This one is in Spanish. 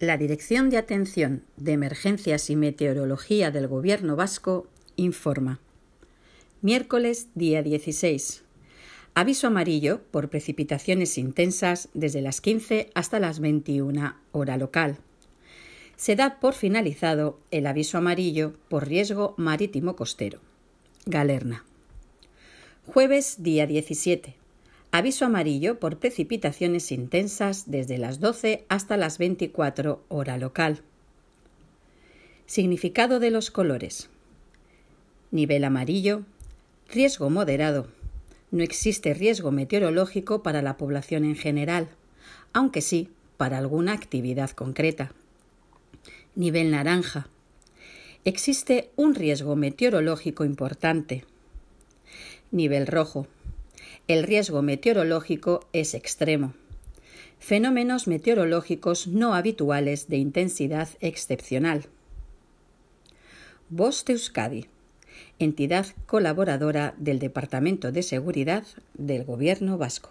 La Dirección de Atención de Emergencias y Meteorología del Gobierno Vasco informa. Miércoles, día 16. Aviso amarillo por precipitaciones intensas desde las 15 hasta las 21 hora local. Se da por finalizado el aviso amarillo por riesgo marítimo costero. Galerna. Jueves, día 17. Aviso amarillo por precipitaciones intensas desde las 12 hasta las 24 hora local. Significado de los colores. Nivel amarillo. Riesgo moderado. No existe riesgo meteorológico para la población en general, aunque sí para alguna actividad concreta. Nivel naranja. Existe un riesgo meteorológico importante. Nivel rojo el riesgo meteorológico es extremo. Fenómenos meteorológicos no habituales de intensidad excepcional. Voz Euskadi, entidad colaboradora del Departamento de Seguridad del Gobierno Vasco.